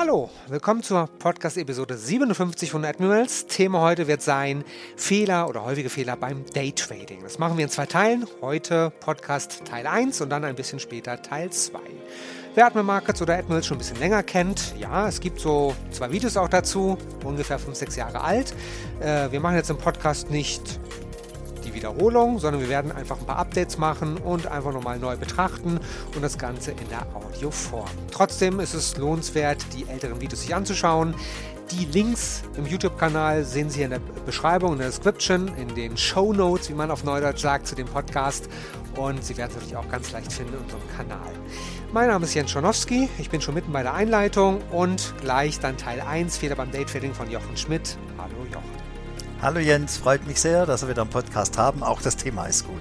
Hallo, willkommen zur Podcast-Episode 57 von Admirals. Thema heute wird sein Fehler oder häufige Fehler beim Daytrading. Das machen wir in zwei Teilen. Heute Podcast Teil 1 und dann ein bisschen später Teil 2. Wer Admiral Markets oder Admirals schon ein bisschen länger kennt, ja, es gibt so zwei Videos auch dazu, ungefähr 5, 6 Jahre alt. Äh, wir machen jetzt im Podcast nicht die Wiederholung, sondern wir werden einfach ein paar Updates machen und einfach nochmal neu betrachten und das Ganze in der Audioform. Trotzdem ist es lohnenswert, die älteren Videos sich anzuschauen. Die Links im YouTube-Kanal sehen Sie in der Beschreibung, in der Description, in den Show Notes, wie man auf Neudeutsch sagt, zu dem Podcast. Und Sie werden es natürlich auch ganz leicht finden in unserem Kanal. Mein Name ist Jens Schonowski, ich bin schon mitten bei der Einleitung und gleich dann Teil 1, Fehler beim Daytrading von Jochen Schmidt. Hallo. Hallo Jens, freut mich sehr, dass wir wieder einen Podcast haben. Auch das Thema ist gut.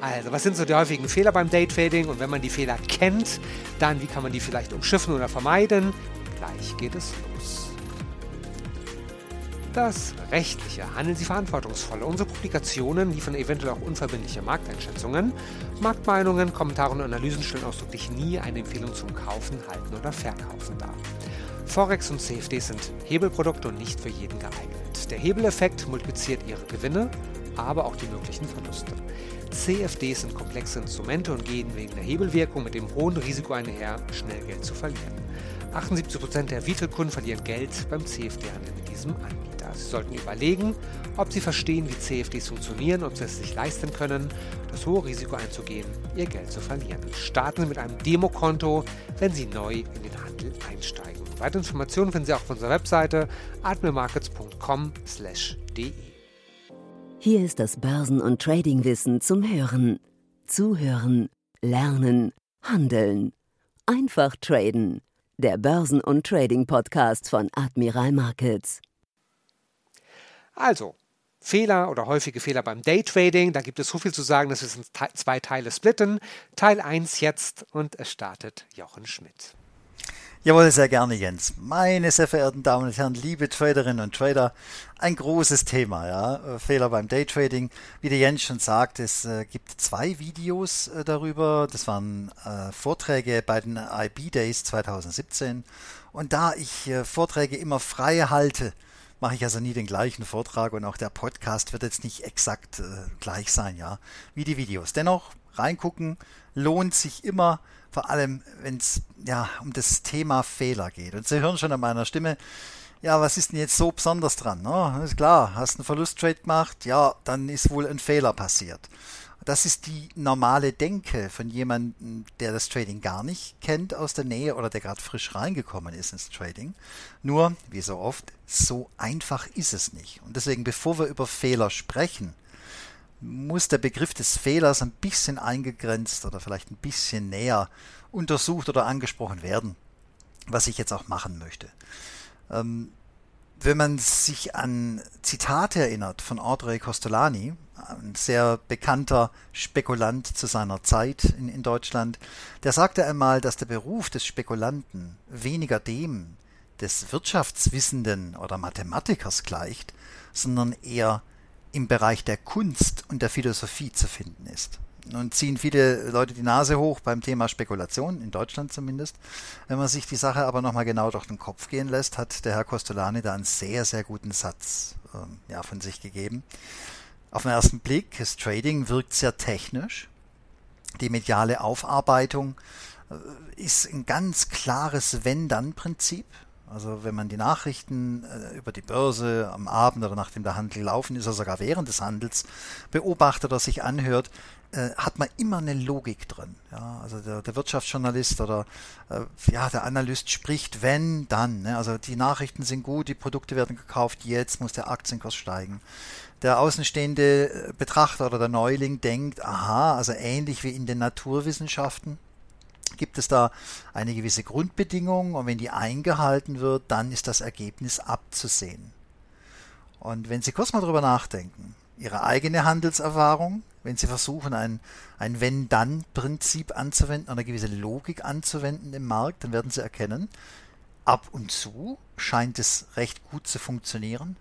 Also, was sind so die häufigen Fehler beim Daytrading? Und wenn man die Fehler kennt, dann wie kann man die vielleicht umschiffen oder vermeiden? Gleich geht es los. Das Rechtliche. Handeln Sie verantwortungsvoll. Unsere Publikationen liefern eventuell auch unverbindliche Markteinschätzungen. Marktmeinungen, Kommentare und Analysen stellen ausdrücklich nie eine Empfehlung zum Kaufen, Halten oder Verkaufen dar. Forex und CFD sind Hebelprodukte und nicht für jeden geeignet. Der Hebeleffekt multipliziert ihre Gewinne, aber auch die möglichen Verluste. CFDs sind komplexe Instrumente und gehen wegen der Hebelwirkung mit dem hohen Risiko einher, schnell Geld zu verlieren. 78% der Retail-Kunden verlieren Geld beim CFD-Handel mit diesem Anbieter. Sie sollten überlegen, ob Sie verstehen, wie CFDs funktionieren, ob Sie es sich leisten können, das hohe Risiko einzugehen, Ihr Geld zu verlieren. Starten Sie mit einem Demokonto, wenn Sie neu in den Handel einsteigen. Weitere Informationen finden Sie auch auf unserer Webseite admirmarkets.com/de. Hier ist das Börsen- und Tradingwissen zum Hören. Zuhören, lernen, handeln. Einfach traden. Der Börsen- und Trading-Podcast von Admiral Markets. Also, Fehler oder häufige Fehler beim Daytrading. Da gibt es so viel zu sagen, dass wir es in zwei Teile splitten. Teil 1 jetzt und es startet Jochen Schmidt. Jawohl, sehr gerne, Jens. Meine sehr verehrten Damen und Herren, liebe Traderinnen und Trader, ein großes Thema, ja. Fehler beim Daytrading. Wie der Jens schon sagt, es äh, gibt zwei Videos äh, darüber. Das waren äh, Vorträge bei den IB Days 2017. Und da ich äh, Vorträge immer frei halte, mache ich also nie den gleichen Vortrag und auch der Podcast wird jetzt nicht exakt äh, gleich sein, ja, wie die Videos. Dennoch reingucken lohnt sich immer vor allem wenn es ja um das Thema Fehler geht. Und Sie hören schon an meiner Stimme, ja, was ist denn jetzt so besonders dran? Ne? Ist klar, hast einen Verlusttrade gemacht, ja, dann ist wohl ein Fehler passiert. Das ist die normale Denke von jemandem, der das Trading gar nicht kennt aus der Nähe oder der gerade frisch reingekommen ist ins Trading. Nur, wie so oft, so einfach ist es nicht. Und deswegen, bevor wir über Fehler sprechen, muss der Begriff des Fehlers ein bisschen eingegrenzt oder vielleicht ein bisschen näher untersucht oder angesprochen werden, was ich jetzt auch machen möchte. Ähm, wenn man sich an Zitate erinnert von Audrey Costolani, ein sehr bekannter Spekulant zu seiner Zeit in, in Deutschland, der sagte einmal, dass der Beruf des Spekulanten weniger dem des Wirtschaftswissenden oder Mathematikers gleicht, sondern eher im Bereich der Kunst und der Philosophie zu finden ist. Nun ziehen viele Leute die Nase hoch beim Thema Spekulation, in Deutschland zumindest. Wenn man sich die Sache aber nochmal genau durch den Kopf gehen lässt, hat der Herr Costolani da einen sehr, sehr guten Satz äh, ja, von sich gegeben. Auf den ersten Blick, das Trading wirkt sehr technisch. Die mediale Aufarbeitung äh, ist ein ganz klares Wenn-Dann-Prinzip. Also wenn man die Nachrichten äh, über die Börse am Abend oder nachdem der Handel laufen ist, oder sogar während des Handels beobachtet oder sich anhört, äh, hat man immer eine Logik drin. Ja, also der, der Wirtschaftsjournalist oder ja, der Analyst spricht, wenn, dann. Ne? Also die Nachrichten sind gut, die Produkte werden gekauft, jetzt muss der Aktienkurs steigen. Der außenstehende äh, Betrachter oder der Neuling denkt, aha, also ähnlich wie in den Naturwissenschaften, gibt es da eine gewisse Grundbedingung und wenn die eingehalten wird, dann ist das Ergebnis abzusehen. Und wenn Sie kurz mal drüber nachdenken, Ihre eigene Handelserfahrung, wenn Sie versuchen, ein, ein Wenn-Dann-Prinzip anzuwenden, eine gewisse Logik anzuwenden im Markt, dann werden Sie erkennen, ab und zu scheint es recht gut zu funktionieren,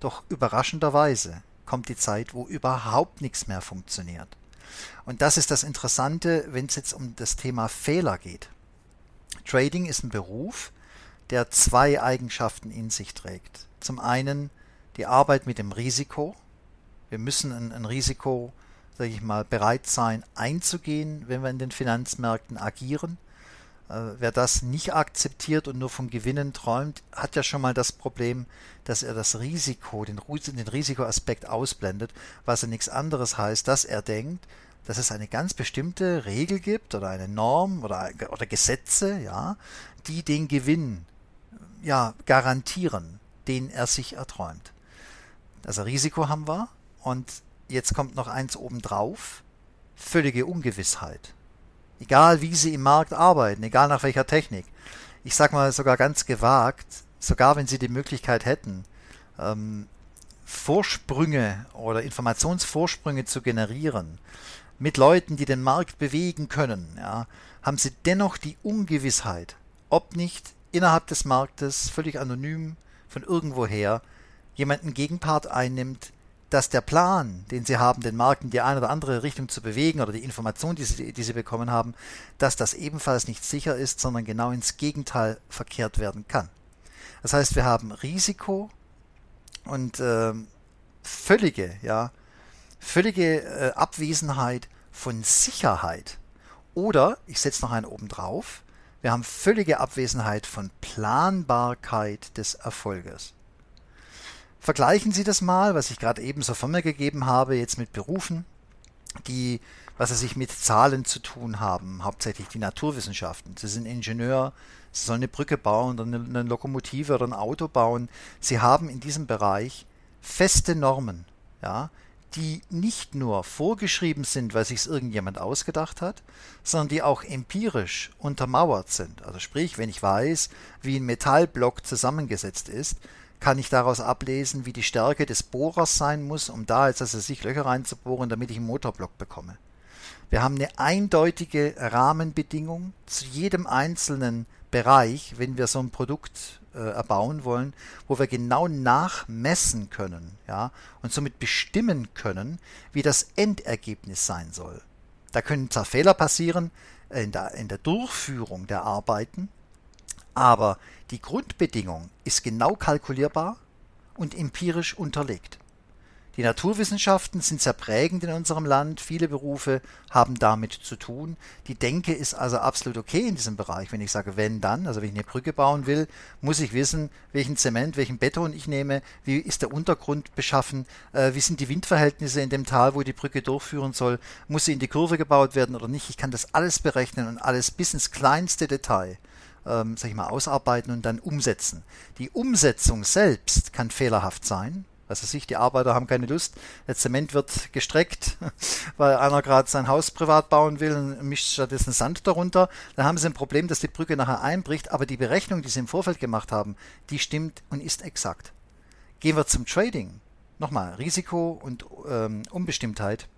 doch überraschenderweise kommt die Zeit, wo überhaupt nichts mehr funktioniert. Und das ist das Interessante, wenn es jetzt um das Thema Fehler geht. Trading ist ein Beruf, der zwei Eigenschaften in sich trägt. Zum einen die Arbeit mit dem Risiko. Wir müssen ein, ein Risiko, sage ich mal, bereit sein einzugehen, wenn wir in den Finanzmärkten agieren. Äh, wer das nicht akzeptiert und nur vom Gewinnen träumt, hat ja schon mal das Problem, dass er das Risiko, den, den Risikoaspekt ausblendet, was ja nichts anderes heißt, dass er denkt, dass es eine ganz bestimmte Regel gibt oder eine Norm oder, oder Gesetze, ja, die den Gewinn ja, garantieren, den er sich erträumt. Also Risiko haben wir und jetzt kommt noch eins obendrauf, völlige Ungewissheit. Egal wie sie im Markt arbeiten, egal nach welcher Technik. Ich sag mal sogar ganz gewagt, sogar wenn sie die Möglichkeit hätten, ähm, Vorsprünge oder Informationsvorsprünge zu generieren, mit Leuten, die den Markt bewegen können, ja, haben sie dennoch die Ungewissheit, ob nicht innerhalb des Marktes völlig anonym von irgendwoher jemanden Gegenpart einnimmt, dass der Plan, den sie haben, den Markt in die eine oder andere Richtung zu bewegen oder die Information, die sie, die sie bekommen haben, dass das ebenfalls nicht sicher ist, sondern genau ins Gegenteil verkehrt werden kann. Das heißt, wir haben Risiko und äh, völlige, ja, völlige äh, Abwesenheit von Sicherheit. Oder, ich setze noch einen oben drauf, wir haben völlige Abwesenheit von Planbarkeit des Erfolges. Vergleichen Sie das mal, was ich gerade eben so von mir gegeben habe, jetzt mit Berufen, die, was sie sich mit Zahlen zu tun haben, hauptsächlich die Naturwissenschaften. Sie sind Ingenieur, Sie sollen eine Brücke bauen oder eine, Lokomotive oder ein Auto bauen. Sie haben in diesem Bereich feste Normen, ja, die nicht nur vorgeschrieben sind, weil sich es irgendjemand ausgedacht hat, sondern die auch empirisch untermauert sind. Also sprich, wenn ich weiß, wie ein Metallblock zusammengesetzt ist, kann ich daraus ablesen, wie die Stärke des Bohrers sein muss, um da jetzt also sich Löcher reinzubohren, damit ich einen Motorblock bekomme. Wir haben eine eindeutige Rahmenbedingung zu jedem einzelnen Bereich, wenn wir so ein Produkt äh, erbauen wollen, wo wir genau nachmessen können, ja, und somit bestimmen können, wie das Endergebnis sein soll. Da können zwar Fehler passieren in der, in der Durchführung der Arbeiten, aber die Grundbedingung ist genau kalkulierbar und empirisch unterlegt. Die Naturwissenschaften sind sehr prägend in unserem Land. Viele Berufe haben damit zu tun. Die Denke ist also absolut okay in diesem Bereich. Wenn ich sage, wenn dann, also wenn ich eine Brücke bauen will, muss ich wissen, welchen Zement, welchen Beton ich nehme, wie ist der Untergrund beschaffen, äh, wie sind die Windverhältnisse in dem Tal, wo die Brücke durchführen soll, muss sie in die Kurve gebaut werden oder nicht. Ich kann das alles berechnen und alles bis ins kleinste Detail ähm, sag ich mal, ausarbeiten und dann umsetzen. Die Umsetzung selbst kann fehlerhaft sein. Was weiß ich, die Arbeiter haben keine Lust, der Zement wird gestreckt, weil einer gerade sein Haus privat bauen will und mischt stattdessen Sand darunter. Dann haben sie ein Problem, dass die Brücke nachher einbricht, aber die Berechnung, die sie im Vorfeld gemacht haben, die stimmt und ist exakt. Gehen wir zum Trading. Nochmal, Risiko und ähm, Unbestimmtheit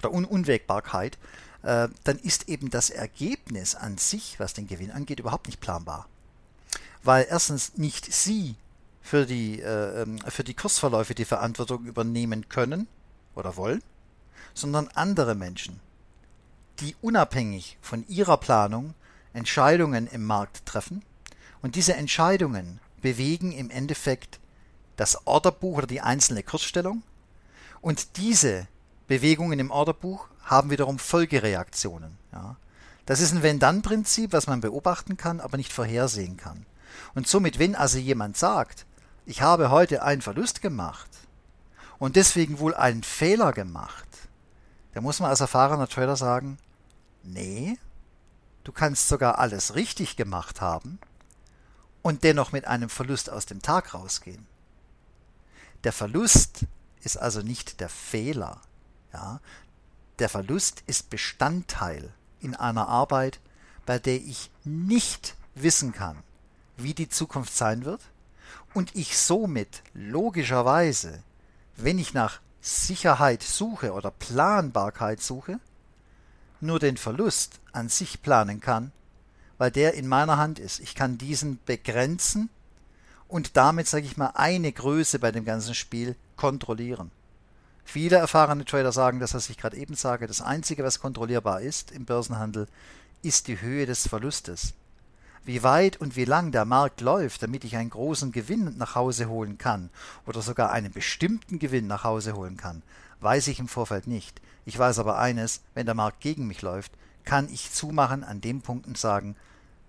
oder Un Unwägbarkeit dann ist eben das Ergebnis an sich, was den Gewinn angeht, überhaupt nicht planbar. Weil erstens nicht Sie für die, äh, ähm, für die Kursverläufe die Verantwortung übernehmen können oder wollen, sondern andere Menschen, die unabhängig von ihrer Planung Entscheidungen im Markt treffen und diese Entscheidungen bewegen im Endeffekt das Orderbuch oder die einzelne Kursstellung und diese Bewegungen im Orderbuch haben wiederum Folgereaktionen. Ja. Das ist ein Wenn-Dann-Prinzip, was man beobachten kann, aber nicht vorhersehen kann. Und somit, wenn also jemand sagt, ich habe heute einen Verlust gemacht und deswegen wohl einen Fehler gemacht, da muss man als erfahrener Trader sagen, nee, du kannst sogar alles richtig gemacht haben und dennoch mit einem Verlust aus dem Tag rausgehen. Der Verlust ist also nicht der Fehler, ja, der Verlust ist Bestandteil in einer Arbeit, bei der ich nicht wissen kann, wie die Zukunft sein wird und ich somit logischerweise, wenn ich nach Sicherheit suche oder Planbarkeit suche, nur den Verlust an sich planen kann, weil der in meiner Hand ist. Ich kann diesen begrenzen und damit, sage ich mal, eine Größe bei dem ganzen Spiel kontrollieren. Viele erfahrene Trader sagen das, was ich gerade eben sage. Das Einzige, was kontrollierbar ist im Börsenhandel, ist die Höhe des Verlustes. Wie weit und wie lang der Markt läuft, damit ich einen großen Gewinn nach Hause holen kann oder sogar einen bestimmten Gewinn nach Hause holen kann, weiß ich im Vorfeld nicht. Ich weiß aber eines, wenn der Markt gegen mich läuft, kann ich zumachen an dem Punkt und sagen,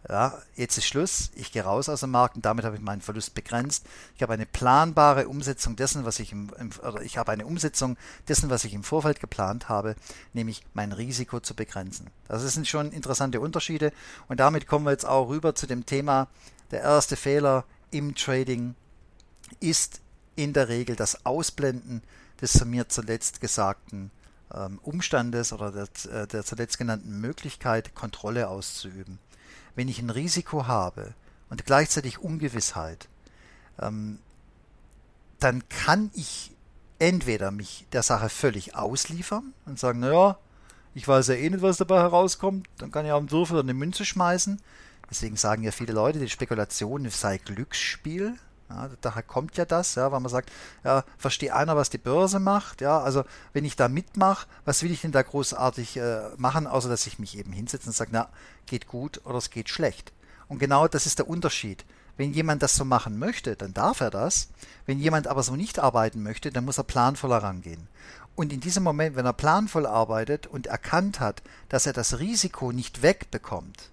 ja, jetzt ist Schluss, ich gehe raus aus dem Markt und damit habe ich meinen Verlust begrenzt. Ich habe eine planbare Umsetzung dessen, was ich im, im oder ich habe eine Umsetzung dessen, was ich im Vorfeld geplant habe, nämlich mein Risiko zu begrenzen. Das sind schon interessante Unterschiede und damit kommen wir jetzt auch rüber zu dem Thema, der erste Fehler im Trading ist in der Regel das Ausblenden des von mir zuletzt gesagten ähm, Umstandes oder der, äh, der zuletzt genannten Möglichkeit, Kontrolle auszuüben wenn ich ein Risiko habe und gleichzeitig Ungewissheit, ähm, dann kann ich entweder mich der Sache völlig ausliefern und sagen, naja, ich weiß ja eh nicht, was dabei herauskommt, dann kann ich auch einen Würfel oder eine Münze schmeißen. Deswegen sagen ja viele Leute, die Spekulation sei Glücksspiel. Ja, daher kommt ja das, ja, weil man sagt, ja, verstehe einer, was die Börse macht, ja, also wenn ich da mitmache, was will ich denn da großartig äh, machen, außer dass ich mich eben hinsetze und sage, na, geht gut oder es geht schlecht. Und genau das ist der Unterschied. Wenn jemand das so machen möchte, dann darf er das. Wenn jemand aber so nicht arbeiten möchte, dann muss er planvoll herangehen. Und in diesem Moment, wenn er planvoll arbeitet und erkannt hat, dass er das Risiko nicht wegbekommt,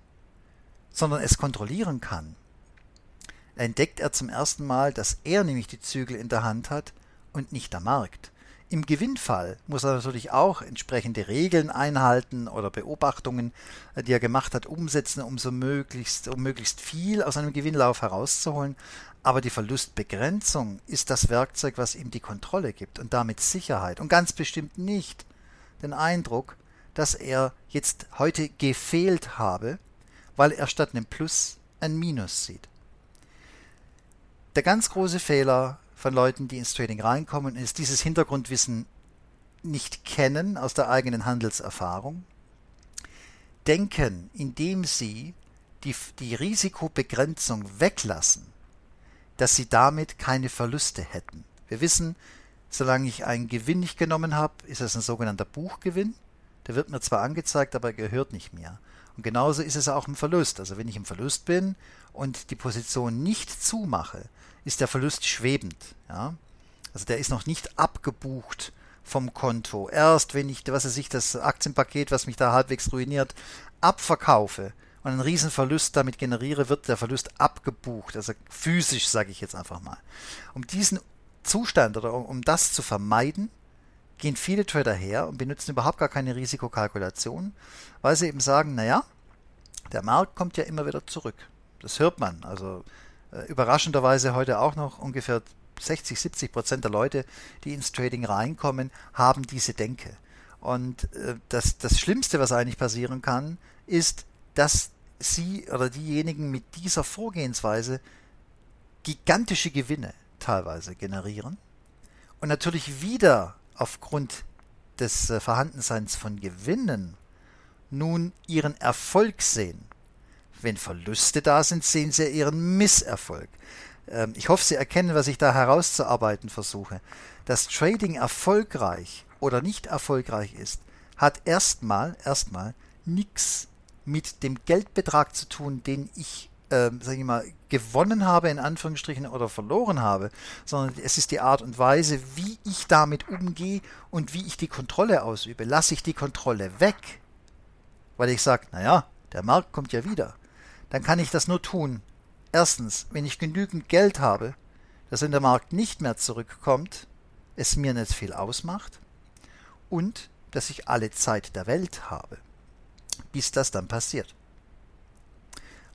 sondern es kontrollieren kann, entdeckt er zum ersten Mal, dass er nämlich die Zügel in der Hand hat und nicht der Markt. Im Gewinnfall muss er natürlich auch entsprechende Regeln einhalten oder Beobachtungen, äh, die er gemacht hat, umsetzen, um so möglichst, um möglichst viel aus einem Gewinnlauf herauszuholen. Aber die Verlustbegrenzung ist das Werkzeug, was ihm die Kontrolle gibt und damit Sicherheit und ganz bestimmt nicht den Eindruck, dass er jetzt heute gefehlt habe, weil er statt einem Plus ein Minus sieht. Der ganz große Fehler von Leuten, die ins Trading reinkommen, ist dieses Hintergrundwissen nicht kennen aus der eigenen Handelserfahrung, denken, indem sie die, die Risikobegrenzung weglassen, dass sie damit keine Verluste hätten. Wir wissen, solange ich einen Gewinn nicht genommen habe, ist das ein sogenannter Buchgewinn. Der wird mir zwar angezeigt, aber er gehört nicht mehr. Und genauso ist es auch im Verlust. Also wenn ich im Verlust bin und die Position nicht zumache, ist der Verlust schwebend. Ja? Also der ist noch nicht abgebucht vom Konto. Erst wenn ich, was weiß ich, das Aktienpaket, was mich da halbwegs ruiniert, abverkaufe und einen Riesenverlust damit generiere, wird der Verlust abgebucht. Also physisch, sage ich jetzt einfach mal. Um diesen Zustand oder um, um das zu vermeiden, gehen viele Trader her und benutzen überhaupt gar keine Risikokalkulation, weil sie eben sagen, naja, der Markt kommt ja immer wieder zurück. Das hört man. Also überraschenderweise heute auch noch ungefähr 60, 70 Prozent der Leute, die ins Trading reinkommen, haben diese Denke. Und äh, das, das Schlimmste, was eigentlich passieren kann, ist, dass sie oder diejenigen mit dieser Vorgehensweise gigantische Gewinne teilweise generieren und natürlich wieder aufgrund des äh, Vorhandenseins von Gewinnen nun ihren Erfolg sehen wenn Verluste da sind, sehen Sie Ihren Misserfolg. Ähm, ich hoffe, Sie erkennen, was ich da herauszuarbeiten versuche. Dass Trading erfolgreich oder nicht erfolgreich ist, hat erstmal, erstmal nichts mit dem Geldbetrag zu tun, den ich, äh, sage ich mal, gewonnen habe, in Anführungsstrichen, oder verloren habe, sondern es ist die Art und Weise, wie ich damit umgehe und wie ich die Kontrolle ausübe. Lasse ich die Kontrolle weg, weil ich sage, naja, der Markt kommt ja wieder dann kann ich das nur tun. Erstens, wenn ich genügend Geld habe, dass in der Markt nicht mehr zurückkommt, es mir nicht viel ausmacht und dass ich alle Zeit der Welt habe, bis das dann passiert.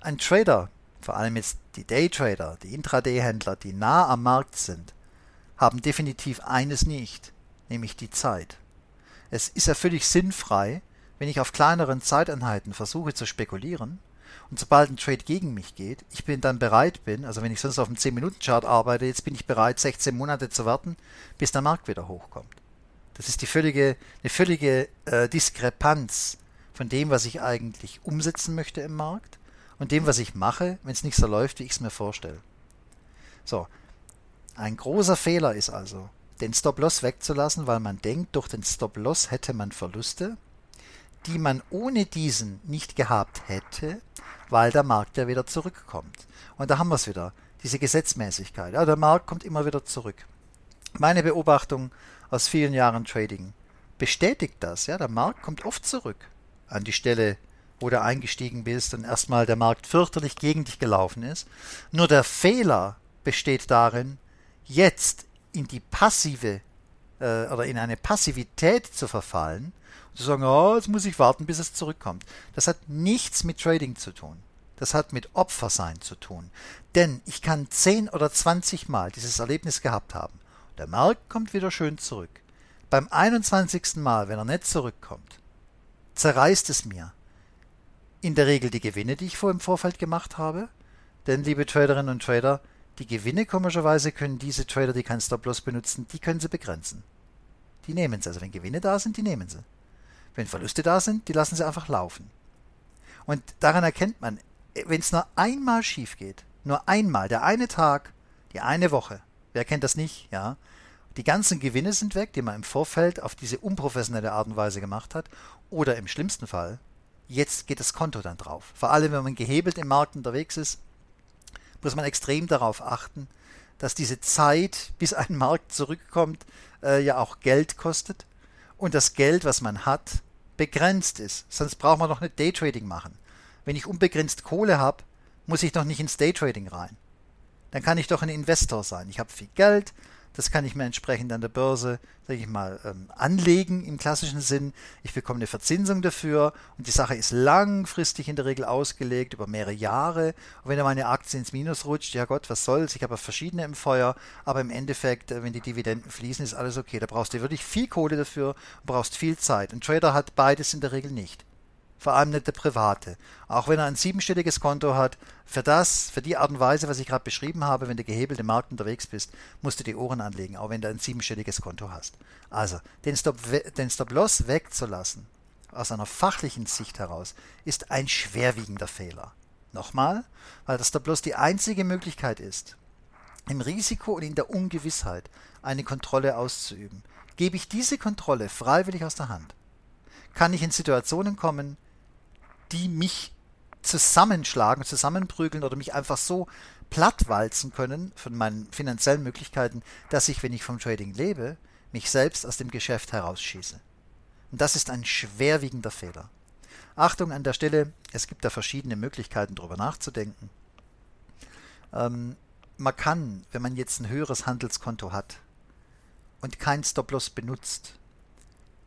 Ein Trader, vor allem jetzt die Daytrader, die Intraday-Händler, die nah am Markt sind, haben definitiv eines nicht, nämlich die Zeit. Es ist ja völlig sinnfrei, wenn ich auf kleineren Zeiteinheiten versuche zu spekulieren, und sobald ein Trade gegen mich geht, ich bin dann bereit bin, also wenn ich sonst auf dem 10-Minuten-Chart arbeite, jetzt bin ich bereit, 16 Monate zu warten, bis der Markt wieder hochkommt. Das ist die völlige, eine völlige äh, Diskrepanz von dem, was ich eigentlich umsetzen möchte im Markt und dem, was ich mache, wenn es nicht so läuft, wie ich es mir vorstelle. So, ein großer Fehler ist also, den Stop-Loss wegzulassen, weil man denkt, durch den Stop-Loss hätte man Verluste die man ohne diesen nicht gehabt hätte, weil der Markt ja wieder zurückkommt. Und da haben wir es wieder, diese Gesetzmäßigkeit. Ja, der Markt kommt immer wieder zurück. Meine Beobachtung aus vielen Jahren Trading bestätigt das. Ja, der Markt kommt oft zurück an die Stelle, wo du eingestiegen bist und erstmal der Markt fürchterlich gegen dich gelaufen ist. Nur der Fehler besteht darin, jetzt in die passive äh, oder in eine Passivität zu verfallen zu sagen, oh, jetzt muss ich warten, bis es zurückkommt. Das hat nichts mit Trading zu tun. Das hat mit Opfersein zu tun. Denn ich kann 10 oder 20 Mal dieses Erlebnis gehabt haben. Der Markt kommt wieder schön zurück. Beim 21. Mal, wenn er nicht zurückkommt, zerreißt es mir in der Regel die Gewinne, die ich vor im Vorfeld gemacht habe. Denn, liebe Traderinnen und Trader, die Gewinne komischerweise können diese Trader, die kein Stop-Loss benutzen, die können sie begrenzen. Die nehmen sie. Also wenn Gewinne da sind, die nehmen sie. Wenn Verluste da sind, die lassen sie einfach laufen. Und daran erkennt man, wenn es nur einmal schief geht, nur einmal, der eine Tag, die eine Woche, wer kennt das nicht, ja, die ganzen Gewinne sind weg, die man im Vorfeld auf diese unprofessionelle Art und Weise gemacht hat, oder im schlimmsten Fall, jetzt geht das Konto dann drauf. Vor allem, wenn man gehebelt im Markt unterwegs ist, muss man extrem darauf achten, dass diese Zeit, bis ein Markt zurückkommt, äh, ja auch Geld kostet und das Geld, was man hat, begrenzt ist. Sonst braucht man doch nicht Daytrading machen. Wenn ich unbegrenzt Kohle habe, muss ich doch nicht ins Daytrading rein. Dann kann ich doch ein Investor sein. Ich habe viel Geld, das kann ich mir entsprechend an der Börse, sage ich mal, ähm, anlegen im klassischen Sinn. Ich bekomme eine Verzinsung dafür und die Sache ist langfristig in der Regel ausgelegt über mehrere Jahre. Und wenn da meine Aktie ins Minus rutscht, ja Gott, was soll's? Ich habe verschiedene im Feuer, aber im Endeffekt, äh, wenn die Dividenden fließen, ist alles okay. Da brauchst du wirklich viel Kohle dafür brauchst viel Zeit. Ein Trader hat beides in der Regel nicht vor allem nicht der Private. Auch wenn er ein siebenstelliges Konto hat, für das, für die Art und Weise, was ich gerade beschrieben habe, wenn du gehebelt im Markt unterwegs bist, musst du die Ohren anlegen, auch wenn du ein siebenstelliges Konto hast. Also, den Stop-Loss den Stop wegzulassen, aus einer fachlichen Sicht heraus, ist ein schwerwiegender Fehler. Nochmal, weil der Stop-Loss die einzige Möglichkeit ist, im Risiko und in der Ungewissheit eine Kontrolle auszuüben. Gebe ich diese Kontrolle freiwillig aus der Hand, kann ich in Situationen kommen, die mich zusammenschlagen, zusammenprügeln oder mich einfach so plattwalzen können von meinen finanziellen Möglichkeiten, dass ich, wenn ich vom Trading lebe, mich selbst aus dem Geschäft herausschieße. Und das ist ein schwerwiegender Fehler. Achtung an der Stelle, es gibt da verschiedene Möglichkeiten, darüber nachzudenken. Ähm, man kann, wenn man jetzt ein höheres Handelskonto hat und kein Stop-Loss benutzt,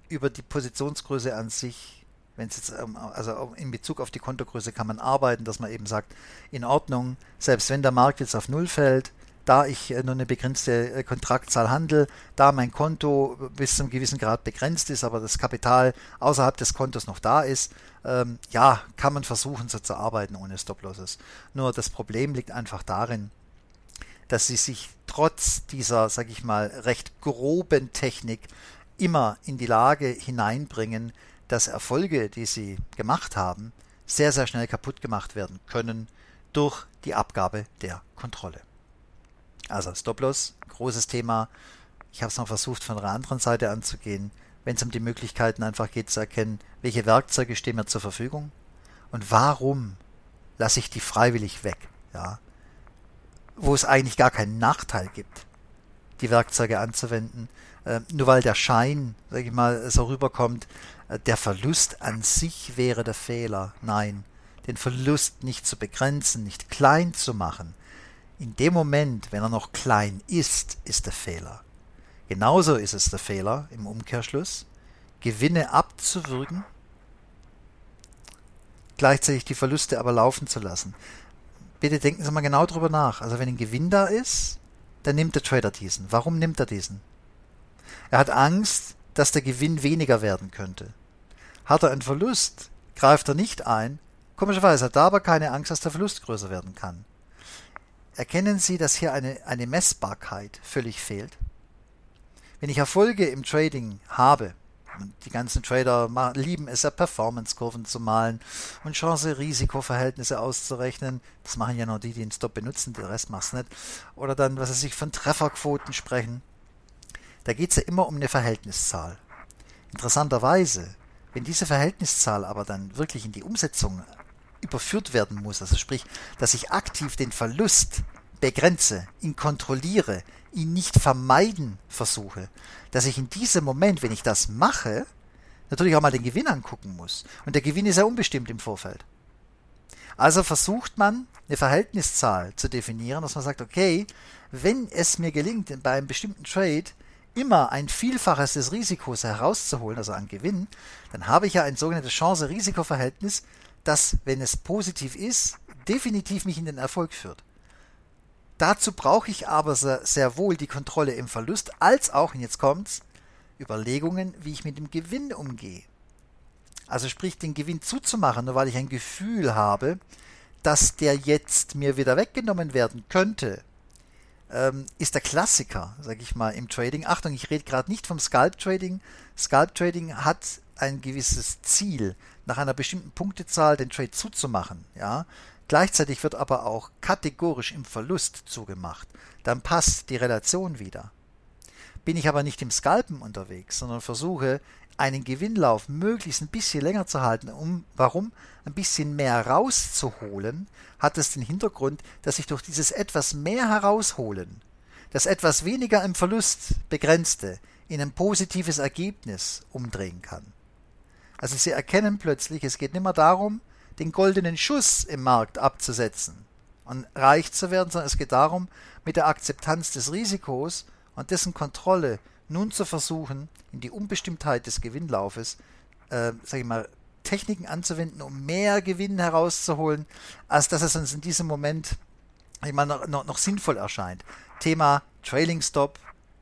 über die Positionsgröße an sich wenn es jetzt, ähm, also in Bezug auf die Kontogröße kann man arbeiten, dass man eben sagt, in Ordnung, selbst wenn der Markt jetzt auf Null fällt, da ich äh, nur eine begrenzte äh, Kontraktzahl handle, da mein Konto bis zu einem gewissen Grad begrenzt ist, aber das Kapital außerhalb des Kontos noch da ist, ähm, ja, kann man versuchen, so zu arbeiten ohne Stop-Losses. Nur das Problem liegt einfach darin, dass sie sich trotz dieser, sag ich mal, recht groben Technik immer in die Lage hineinbringen, dass Erfolge, die sie gemacht haben, sehr, sehr schnell kaputt gemacht werden können durch die Abgabe der Kontrolle. Also Stop-Loss, großes Thema. Ich habe es noch versucht, von einer anderen Seite anzugehen, wenn es um die Möglichkeiten einfach geht zu erkennen, welche Werkzeuge stehen mir zur Verfügung und warum lasse ich die freiwillig weg, ja, wo es eigentlich gar keinen Nachteil gibt, die Werkzeuge anzuwenden, nur weil der Schein, sage ich mal, so rüberkommt, äh, der Verlust an sich wäre der Fehler. Nein, den Verlust nicht zu begrenzen, nicht klein zu machen. In dem Moment, wenn er noch klein ist, ist der Fehler. Genauso ist es der Fehler im Umkehrschluss, Gewinne abzuwürgen, gleichzeitig die Verluste aber laufen zu lassen. Bitte denken Sie mal genau drüber nach. Also wenn ein Gewinn da ist, dann nimmt der Trader diesen. Warum nimmt er diesen? Er hat Angst, dass der Gewinn weniger werden könnte. Hat er einen Verlust, greift er nicht ein. Komischerweise hat er aber keine Angst, dass der Verlust größer werden kann. Erkennen Sie, dass hier eine, eine Messbarkeit völlig fehlt? Wenn ich Erfolge im Trading habe, die ganzen Trader lieben es ja, Performance-Kurven zu malen und Chance-Risiko-Verhältnisse auszurechnen. Das machen ja nur die, die den Stop benutzen, der Rest macht es nicht. Oder dann, was weiß ich, von Trefferquoten sprechen. Da geht es ja immer um eine Verhältniszahl. Interessanterweise, Wenn diese Verhältniszahl aber dann wirklich in die Umsetzung überführt werden muss, also sprich, dass ich aktiv den Verlust begrenze, ihn kontrolliere, ihn nicht vermeiden versuche, dass ich in diesem Moment, wenn ich das mache, natürlich auch mal den Gewinn angucken muss. Und der Gewinn ist ja unbestimmt im Vorfeld. Also versucht man eine Verhältniszahl zu definieren, dass man sagt, okay, wenn es mir gelingt, bei einem bestimmten Trade immer ein Vielfaches des Risikos herauszuholen, also an Gewinn, dann habe ich ja ein sogenanntes Chance-Risiko-Verhältnis, das, wenn es positiv ist, definitiv mich in den Erfolg führt. Dazu brauche ich aber sehr, sehr wohl die Kontrolle im Verlust, als auch, und jetzt kommt's, Überlegungen, wie ich mit dem Gewinn umgehe. Also sprich, den Gewinn zuzumachen, nur weil ich ein Gefühl habe, dass der jetzt mir wieder weggenommen werden könnte, ähm, ist der Klassiker, sage ich mal, im Trading. Achtung, ich rede gerade nicht vom Scalp Trading. Scalp Trading hat ein gewisses Ziel, nach einer bestimmten Punktezahl den Trade zuzumachen. Ja? Gleichzeitig wird aber auch kategorisch im Verlust zugemacht. Dann passt die Relation wieder. Bin ich aber nicht im Scalpen unterwegs, sondern versuche, einen Gewinnlauf möglichst ein bisschen länger zu halten, um warum ein bisschen mehr rauszuholen, hat es den Hintergrund, dass ich durch dieses etwas mehr herausholen, das etwas weniger im Verlust begrenzte, in ein positives Ergebnis umdrehen kann. Also Sie erkennen plötzlich, es geht nicht mehr darum, den goldenen Schuss im Markt abzusetzen und reich zu werden, sondern es geht darum, mit der Akzeptanz des Risikos und dessen Kontrolle nun zu versuchen, in die Unbestimmtheit des Gewinnlaufes, äh, sag ich mal, Techniken anzuwenden, um mehr Gewinn herauszuholen, als dass es uns in diesem Moment ich meine, noch, noch, noch sinnvoll erscheint. Thema Trailing Stop,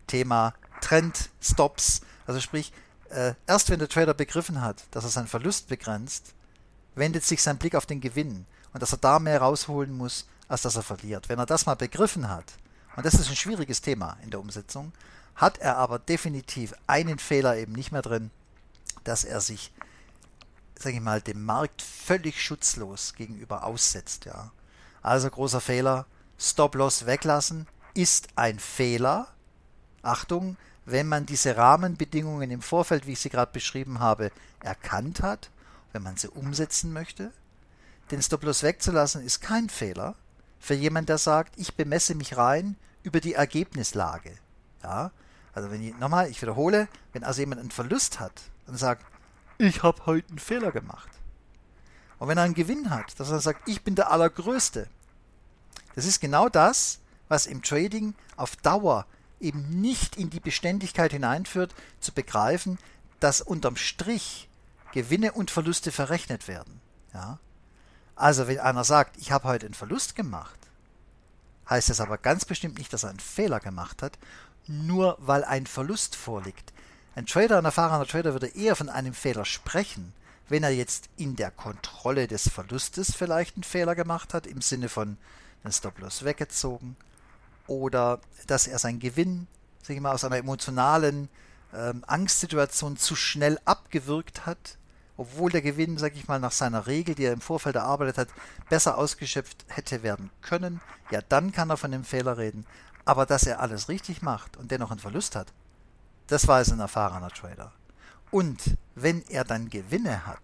Thema Trend Stops, also sprich, äh, erst wenn der Trader begriffen hat, dass er seinen Verlust begrenzt, wendet sich sein Blick auf den Gewinn und dass er da mehr rausholen muss, als dass er verliert. Wenn er das mal begriffen hat, und das ist ein schwieriges Thema in der Umsetzung, hat er aber definitiv einen Fehler eben nicht mehr drin, dass er sich, sage ich mal, dem Markt völlig schutzlos gegenüber aussetzt. Ja. Also großer Fehler, Stop-Loss weglassen ist ein Fehler. Achtung, wenn man diese Rahmenbedingungen im Vorfeld, wie ich sie gerade beschrieben habe, erkannt hat, wenn man sie umsetzen möchte. Den Stop-Loss wegzulassen ist kein Fehler für jemanden, der sagt, ich bemesse mich rein über die Ergebnislage. Ja, also wenn ich, nochmal, ich wiederhole, wenn also jemand einen Verlust hat und sagt, ich habe heute einen Fehler gemacht. Und wenn er einen Gewinn hat, dass er sagt, ich bin der Allergrößte. Das ist genau das, was im Trading auf Dauer eben nicht in die Beständigkeit hineinführt, zu begreifen, dass unterm Strich Gewinne und Verluste verrechnet werden. Ja? Also wenn einer sagt, ich habe heute einen Verlust gemacht, heißt es aber ganz bestimmt nicht, dass er einen Fehler gemacht hat nur weil ein Verlust vorliegt. Ein Trader, ein erfahrener Trader würde eher von einem Fehler sprechen, wenn er jetzt in der Kontrolle des Verlustes vielleicht einen Fehler gemacht hat, im Sinne von den Stop-Loss weggezogen, oder dass er seinen Gewinn, sag ich mal, aus einer emotionalen ähm, Angstsituation zu schnell abgewirkt hat, obwohl der Gewinn, sag ich mal, nach seiner Regel, die er im Vorfeld erarbeitet hat, besser ausgeschöpft hätte werden können, ja, dann kann er von dem Fehler reden. Aber dass er alles richtig macht und dennoch einen Verlust hat, das weiß ein erfahrener Trader. Und wenn er dann Gewinne hat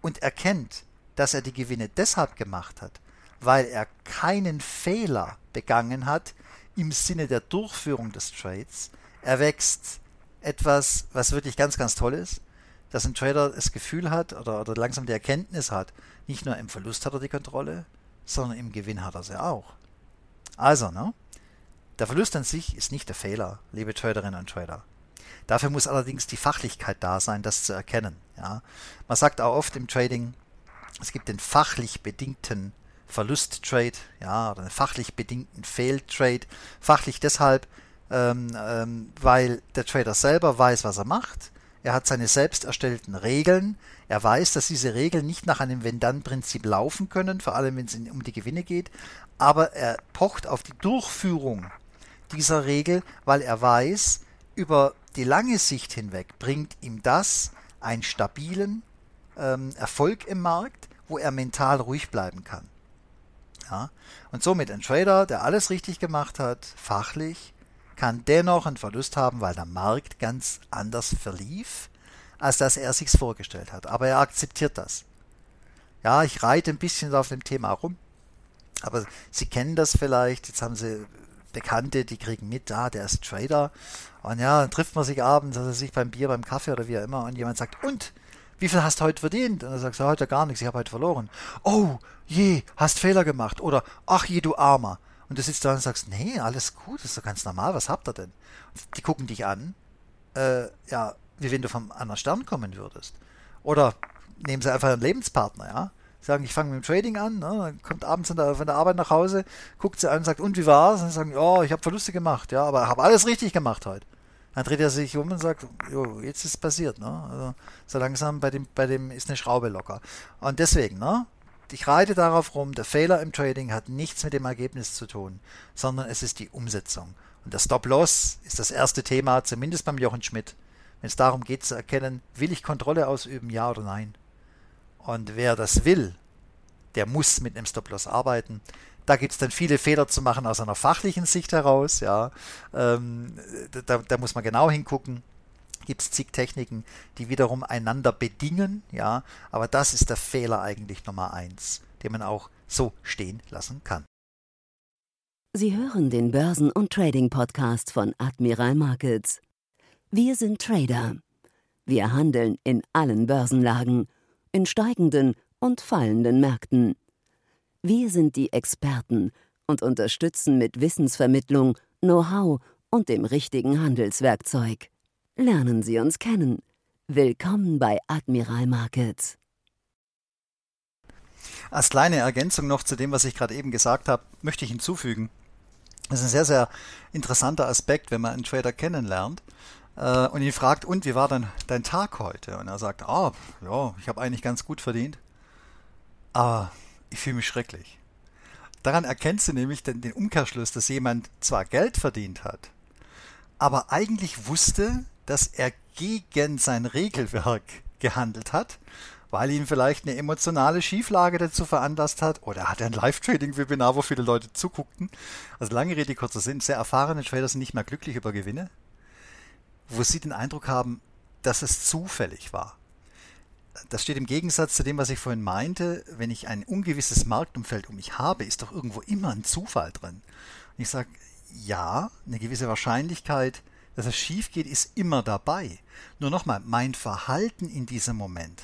und erkennt, dass er die Gewinne deshalb gemacht hat, weil er keinen Fehler begangen hat im Sinne der Durchführung des Trades, erwächst etwas, was wirklich ganz, ganz toll ist, dass ein Trader das Gefühl hat oder, oder langsam die Erkenntnis hat, nicht nur im Verlust hat er die Kontrolle, sondern im Gewinn hat er sie auch. Also, ne? Der Verlust an sich ist nicht der Fehler, liebe Traderinnen und Trader. Dafür muss allerdings die Fachlichkeit da sein, das zu erkennen. Ja? Man sagt auch oft im Trading, es gibt den fachlich bedingten Verlusttrade, ja, oder einen fachlich bedingten Fail-Trade. Fachlich deshalb, ähm, ähm, weil der Trader selber weiß, was er macht. Er hat seine selbst erstellten Regeln. Er weiß, dass diese Regeln nicht nach einem Wenn-Dann-Prinzip laufen können, vor allem wenn es um die Gewinne geht aber er pocht auf die Durchführung dieser Regel, weil er weiß, über die lange Sicht hinweg bringt ihm das einen stabilen ähm, Erfolg im Markt, wo er mental ruhig bleiben kann. Ja? Und somit ein Trader, der alles richtig gemacht hat, fachlich, kann dennoch einen Verlust haben, weil der Markt ganz anders verlief, als dass er sich's vorgestellt hat. Aber er akzeptiert das. Ja, ich reite ein bisschen auf dem Thema rum. Aber Sie kennen das vielleicht. Jetzt haben Sie Bekannte, die kriegen mit, da, ah, der ist Trader. Und ja, dann trifft man sich abends, also sich beim Bier, beim Kaffee oder wie auch immer. Und jemand sagt, und? Wie viel hast du heute verdient? Und sagst du, heute gar nichts, ich habe heute verloren. Oh, je, hast Fehler gemacht. Oder, ach je, du Armer. Und du sitzt da und sagst, nee, alles gut, ist doch ganz normal, was habt ihr denn? Die gucken dich an, äh, ja, wie wenn du vom anderen Stern kommen würdest. Oder nehmen sie einfach einen Lebenspartner, ja. Sagen, ich fange mit dem Trading an, ne? dann kommt abends von der, von der Arbeit nach Hause, guckt sie an und sagt, und wie war's? Und sagen, ja, ich habe Verluste gemacht, ja, aber habe alles richtig gemacht heute. Dann dreht er sich um und sagt, jo, jetzt ist es passiert, ne? Also so langsam bei dem, bei dem ist eine Schraube locker. Und deswegen, ne? Ich reite darauf rum, der Fehler im Trading hat nichts mit dem Ergebnis zu tun, sondern es ist die Umsetzung. Und der Stop-Loss ist das erste Thema, zumindest beim Jochen Schmidt. Wenn es darum geht zu erkennen, will ich Kontrolle ausüben, ja oder nein. Und wer das will, der muss mit einem Stop-Loss arbeiten. Da gibt es dann viele Fehler zu machen aus einer fachlichen Sicht heraus. Ja, ähm, da, da, muss man genau hingucken. Gibt es zig Techniken, die wiederum einander bedingen. Ja, aber das ist der Fehler eigentlich Nummer eins, den man auch so stehen lassen kann. Sie hören den Börsen- und Trading-Podcast von Admiral Markets. Wir sind Trader. Wir handeln in allen Börsenlagen, in steigenden und fallenden Märkten. Wir sind die Experten und unterstützen mit Wissensvermittlung, Know-how und dem richtigen Handelswerkzeug. Lernen Sie uns kennen. Willkommen bei Admiral Markets. Als kleine Ergänzung noch zu dem, was ich gerade eben gesagt habe, möchte ich hinzufügen. Das ist ein sehr, sehr interessanter Aspekt, wenn man einen Trader kennenlernt äh, und ihn fragt, und wie war denn dein Tag heute? Und er sagt, ah, ja, ich habe eigentlich ganz gut verdient, aber ich fühle mich schrecklich. Daran erkennst du nämlich den, den Umkehrschluss, dass jemand zwar Geld verdient hat, aber eigentlich wusste, dass er gegen sein Regelwerk gehandelt hat, weil ihn vielleicht eine emotionale Schieflage dazu veranlasst hat oder hat ein Live-Trading-Webinar, wo viele Leute zuguckten. Also lange Rede, kurzer Sinn, sehr erfahrene Trader sind nicht mehr glücklich über Gewinne, wo sie den Eindruck haben, dass es zufällig war. Das steht im Gegensatz zu dem, was ich vorhin meinte. Wenn ich ein ungewisses Marktumfeld um mich habe, ist doch irgendwo immer ein Zufall drin. Und ich sage, ja, eine gewisse Wahrscheinlichkeit, dass es schief geht, ist immer dabei. Nur nochmal, mein Verhalten in diesem Moment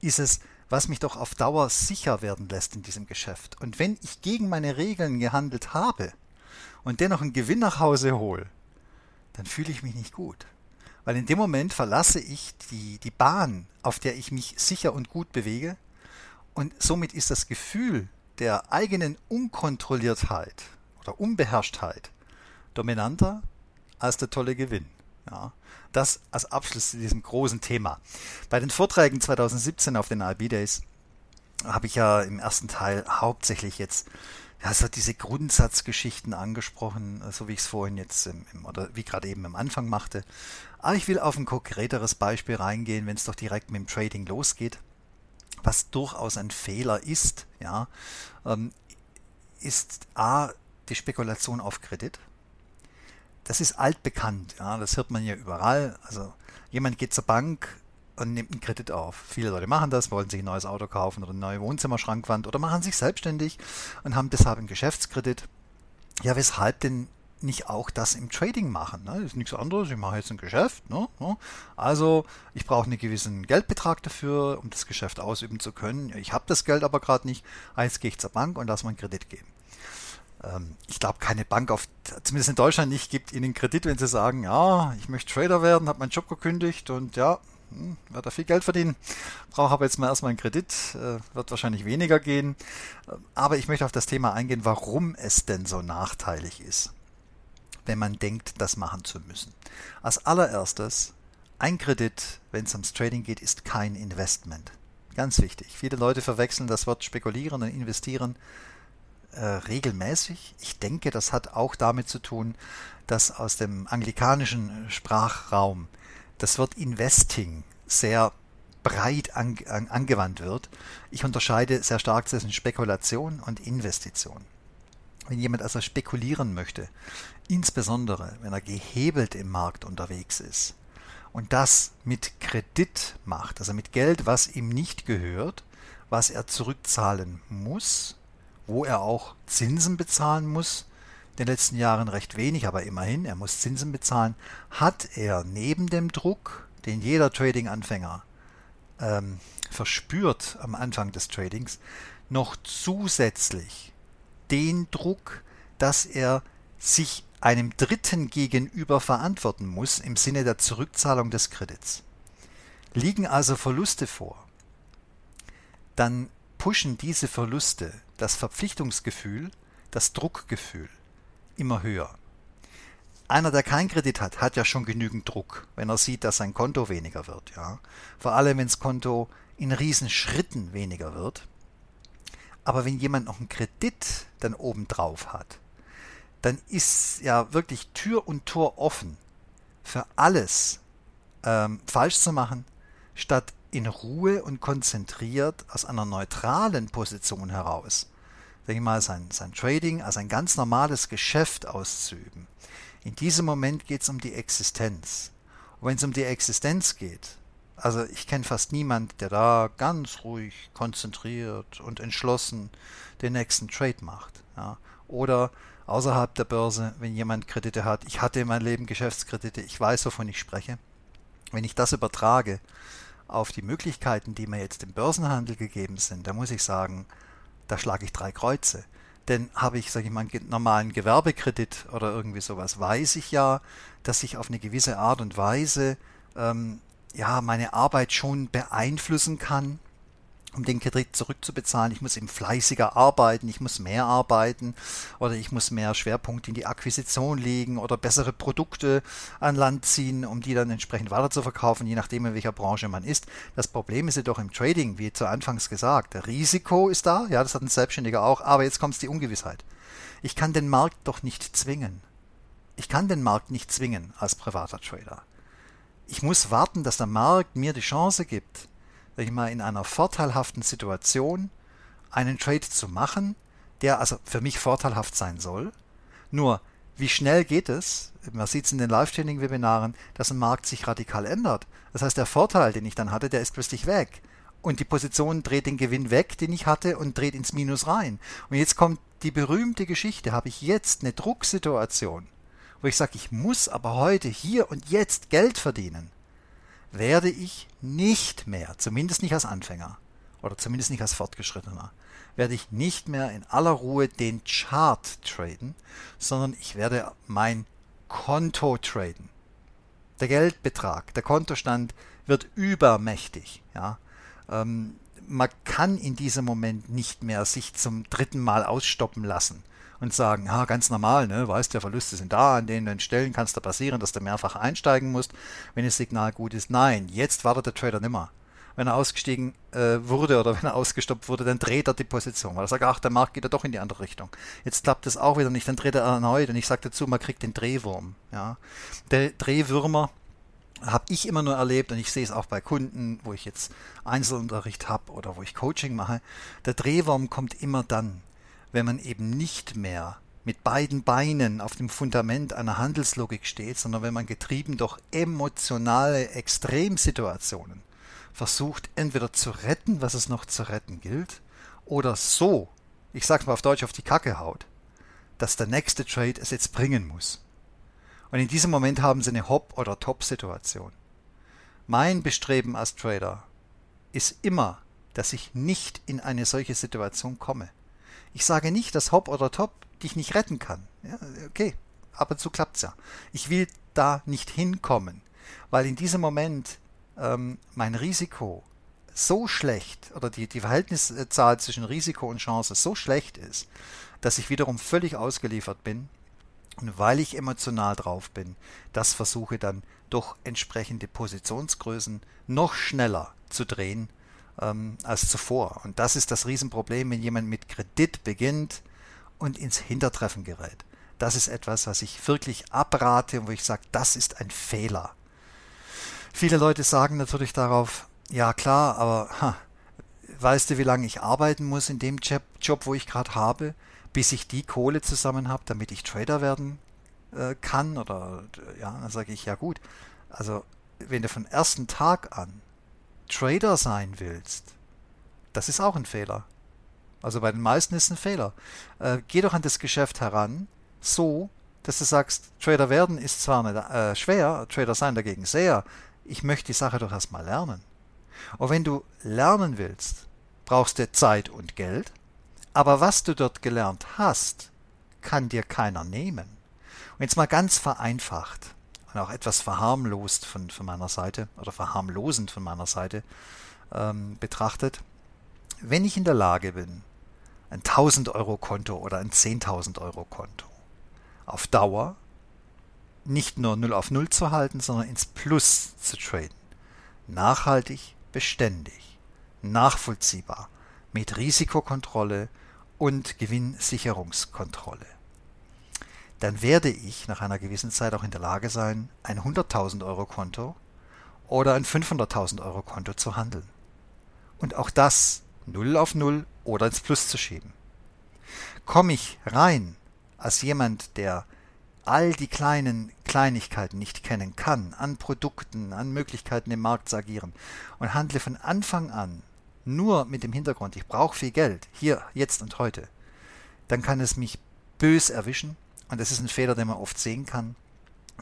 ist es, was mich doch auf Dauer sicher werden lässt in diesem Geschäft. Und wenn ich gegen meine Regeln gehandelt habe und dennoch einen Gewinn nach Hause hole, dann fühle ich mich nicht gut. Weil in dem Moment verlasse ich die, die Bahn, auf der ich mich sicher und gut bewege. Und somit ist das Gefühl der eigenen Unkontrolliertheit oder Unbeherrschtheit dominanter als der tolle Gewinn. Ja, das als Abschluss zu diesem großen Thema. Bei den Vorträgen 2017 auf den IB Days habe ich ja im ersten Teil hauptsächlich jetzt ja, so diese Grundsatzgeschichten angesprochen, so wie ich es vorhin jetzt im, im, oder wie gerade eben am Anfang machte. Aber ich will auf ein konkreteres Beispiel reingehen, wenn es doch direkt mit dem Trading losgeht. Was durchaus ein Fehler ist, ja, ähm, ist A, die Spekulation auf Kredit das ist altbekannt, ja, das hört man ja überall. Also jemand geht zur Bank und nimmt einen Kredit auf. Viele Leute machen das, wollen sich ein neues Auto kaufen oder eine neue Wohnzimmerschrankwand oder machen sich selbstständig und haben deshalb einen Geschäftskredit. Ja, weshalb denn nicht auch das im Trading machen? Ne? Ist nichts anderes, ich mache jetzt ein Geschäft. Ne? Also ich brauche einen gewissen Geldbetrag dafür, um das Geschäft ausüben zu können. Ich habe das Geld aber gerade nicht. Jetzt gehe ich zur Bank und lasse mir einen Kredit geben. Ähm, ich glaube, keine Bank, auf, zumindest in Deutschland nicht, gibt Ihnen Kredit, wenn Sie sagen, ja, ich möchte Trader werden, habe meinen Job gekündigt und ja, hm, werde da viel Geld verdienen, brauche aber jetzt mal erstmal einen Kredit, äh, wird wahrscheinlich weniger gehen. Ähm, aber ich möchte auf das Thema eingehen, warum es denn so nachteilig ist, wenn man denkt, das machen zu müssen. Als allererstes, ein Kredit, wenn es ums Trading geht, ist kein Investment. Ganz wichtig. Viele Leute verwechseln das Wort spekulieren und investieren äh, regelmäßig. Ich denke, das hat auch damit zu tun, dass aus dem anglikanischen Sprachraum das Wort Investing sehr breit an, an, angewandt wird. Ich unterscheide sehr stark zwischen Spekulation und Investition. Wenn jemand also spekulieren möchte, insbesondere wenn er gehebelt im Markt unterwegs ist und das mit Kredit macht, also mit Geld, was ihm nicht gehört, was er zurückzahlen muss, wo er auch Zinsen bezahlen muss, in den letzten Jahren recht wenig, aber immerhin, er muss Zinsen bezahlen, hat er neben dem Druck, den jeder Trading-Anfänger ähm, verspürt am Anfang des Tradings, noch zusätzlich den Druck, dass er sich einem Dritten gegenüber verantworten muss im Sinne der Zurückzahlung des Kredits. Liegen also Verluste vor, dann pushen diese Verluste das Verpflichtungsgefühl, das Druckgefühl immer höher. Einer, der keinen Kredit hat, hat ja schon genügend Druck, wenn er sieht, dass sein Konto weniger wird. Ja? Vor allem, wenn das Konto in Riesenschritten weniger wird. Aber wenn jemand noch einen Kredit dann obendrauf hat, dann ist ja wirklich Tür und Tor offen für alles ähm, falsch zu machen, statt in Ruhe und konzentriert aus einer neutralen Position heraus, sag ich mal, sein, sein Trading als ein ganz normales Geschäft auszuüben. In diesem Moment geht es um die Existenz. Und wenn es um die Existenz geht, also ich kenne fast niemand, der da ganz ruhig, konzentriert und entschlossen den nächsten Trade macht. Ja. Oder außerhalb der Börse, wenn jemand Kredite hat. Ich hatte in meinem Leben Geschäftskredite, ich weiß, wovon ich spreche. Wenn ich das übertrage auf die Möglichkeiten, die mir jetzt im Börsenhandel gegeben sind, da muss ich sagen, da schlage ich drei Kreuze. Denn habe ich, sage ich mal, einen normalen Gewerbekredit oder irgendwie sowas, weiß ich ja, dass ich auf eine gewisse Art und Weise ähm, ja meine Arbeit schon beeinflussen kann um den Kredit zurückzubezahlen. Ich muss eben fleißiger arbeiten, ich muss mehr arbeiten oder ich muss mehr Schwerpunkt in die Akquisition legen oder bessere Produkte an Land ziehen, um die dann entsprechend weiterzuverkaufen, je nachdem in welcher Branche man ist. Das Problem ist jedoch im Trading, wie zu Anfangs gesagt, der Risiko ist da, ja, das hat ein Selbstständiger auch, aber jetzt kommt die Ungewissheit. Ich kann den Markt doch nicht zwingen. Ich kann den Markt nicht zwingen als privater Trader. Ich muss warten, dass der Markt mir die Chance gibt, sag ich mal, in einer vorteilhaften Situation einen Trade zu machen, der also für mich vorteilhaft sein soll. Nur, wie schnell geht es? Man sieht es in den Live-Training-Webinaren, dass ein Markt sich radikal ändert. Das heißt, der Vorteil, den ich dann hatte, der ist plötzlich weg. Und die Position dreht den Gewinn weg, den ich hatte, und dreht ins Minus rein. Und jetzt kommt die berühmte Geschichte, habe ich jetzt eine Drucksituation, wo ich sage, ich muss aber heute, hier und jetzt Geld verdienen werde ich nicht mehr, zumindest nicht als Anfänger oder zumindest nicht als Fortgeschrittener, werde ich nicht mehr in aller Ruhe den Chart traden, sondern ich werde mein Konto traden. Der Geldbetrag, der Kontostand wird übermächtig. Ja? Ähm, man kann in diesem Moment nicht mehr sich zum dritten Mal ausstoppen lassen und sagen, ja, ganz normal, ne, weißt du, Verluste sind da, an den Stellen kann es da passieren, dass du mehrfach einsteigen musst, wenn das Signal gut ist. Nein, jetzt wartet der Trader nimmer. Wenn er ausgestiegen äh, wurde oder wenn er ausgestoppt wurde, dann dreht er die Position, weil er sagt, ach, der Markt geht ja doch in die andere Richtung. Jetzt klappt es auch wieder nicht, dann dreht er erneut und ich sage dazu, man kriegt den Drehwurm. Ja. Der Drehwürmer, habe ich immer nur erlebt und ich sehe es auch bei Kunden, wo ich jetzt Einzelunterricht habe oder wo ich Coaching mache. Der Drehwurm kommt immer dann, wenn man eben nicht mehr mit beiden Beinen auf dem Fundament einer Handelslogik steht, sondern wenn man getrieben durch emotionale Extremsituationen versucht, entweder zu retten, was es noch zu retten gilt, oder so, ich sag's mal auf Deutsch, auf die Kacke haut, dass der nächste Trade es jetzt bringen muss. Und in diesem Moment haben sie eine Hop- oder Top-Situation. Mein Bestreben als Trader ist immer, dass ich nicht in eine solche Situation komme. Ich sage nicht, dass Hop oder Top dich nicht retten kann. Ja, okay, ab und zu klappt's ja. Ich will da nicht hinkommen, weil in diesem Moment ähm, mein Risiko so schlecht oder die, die Verhältniszahl zwischen Risiko und Chance so schlecht ist, dass ich wiederum völlig ausgeliefert bin und weil ich emotional drauf bin, das versuche dann durch entsprechende Positionsgrößen noch schneller zu drehen, ähm, als zuvor. Und das ist das Riesenproblem, wenn jemand mit Kredit beginnt und ins Hintertreffen gerät. Das ist etwas, was ich wirklich abrate und wo ich sage, das ist ein Fehler. Viele Leute sagen natürlich darauf, ja klar, aber ha, weißt du, wie lange ich arbeiten muss in dem Job, wo ich gerade habe, bis ich die Kohle zusammen habe, damit ich Trader werden äh, kann? Oder ja, dann sage ich, ja gut, also wenn du von ersten Tag an Trader sein willst, das ist auch ein Fehler. Also bei den meisten ist ein Fehler. Äh, geh doch an das Geschäft heran, so, dass du sagst, Trader werden ist zwar nicht, äh, schwer, Trader sein dagegen sehr. Ich möchte die Sache doch erstmal lernen. Und wenn du lernen willst, brauchst du Zeit und Geld. Aber was du dort gelernt hast, kann dir keiner nehmen. Und jetzt mal ganz vereinfacht und auch etwas verharmlost von, von meiner Seite oder verharmlosend von meiner Seite ähm, betrachtet. Wenn ich in der Lage bin, ein 1000 Euro Konto oder ein 10.000 Euro Konto auf Dauer nicht nur 0 auf 0 zu halten, sondern ins Plus zu traden. Nachhaltig, beständig, nachvollziehbar, mit Risikokontrolle und Gewinnsicherungskontrolle. Dann werde ich nach einer gewissen Zeit auch in der Lage sein, ein 100.000 Euro Konto oder ein 500.000 Euro Konto zu handeln. Und auch das 0 auf 0 oder ins Plus zu schieben. Komme ich rein als jemand, der all die kleinen Kleinigkeiten nicht kennen kann, an Produkten, an Möglichkeiten im Markt zu agieren und handle von Anfang an nur mit dem Hintergrund, ich brauche viel Geld, hier, jetzt und heute, dann kann es mich bös erwischen und das ist ein Fehler, den man oft sehen kann.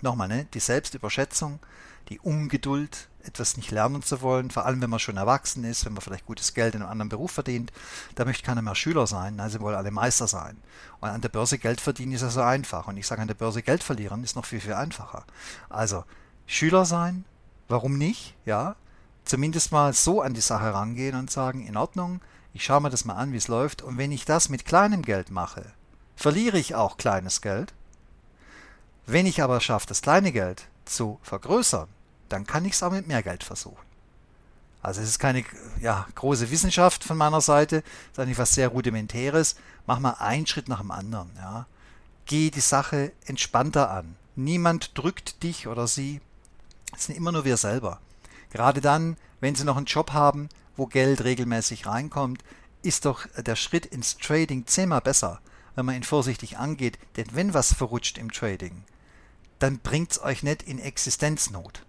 Nochmal, ne? die Selbstüberschätzung, die Ungeduld, etwas nicht lernen zu wollen, vor allem wenn man schon erwachsen ist, wenn man vielleicht gutes Geld in einem anderen Beruf verdient, da möchte keiner mehr Schüler sein, also wollen alle Meister sein. Und an der Börse Geld verdienen ist ja so einfach. Und ich sage, an der Börse Geld verlieren ist noch viel, viel einfacher. Also, Schüler sein, warum nicht? Ja, zumindest mal so an die Sache rangehen und sagen, in Ordnung, ich schaue mir das mal an, wie es läuft. Und wenn ich das mit kleinem Geld mache, verliere ich auch kleines Geld. Wenn ich aber schaffe, das kleine Geld zu vergrößern, dann kann ich es auch mit mehr Geld versuchen. Also es ist keine ja, große Wissenschaft von meiner Seite, es ist eigentlich was sehr Rudimentäres. Mach mal einen Schritt nach dem anderen. Ja. Geh die Sache entspannter an. Niemand drückt dich oder sie. Es sind immer nur wir selber. Gerade dann, wenn sie noch einen Job haben, wo Geld regelmäßig reinkommt, ist doch der Schritt ins Trading zehnmal besser, wenn man ihn vorsichtig angeht. Denn wenn was verrutscht im Trading, dann bringt es euch nicht in Existenznot.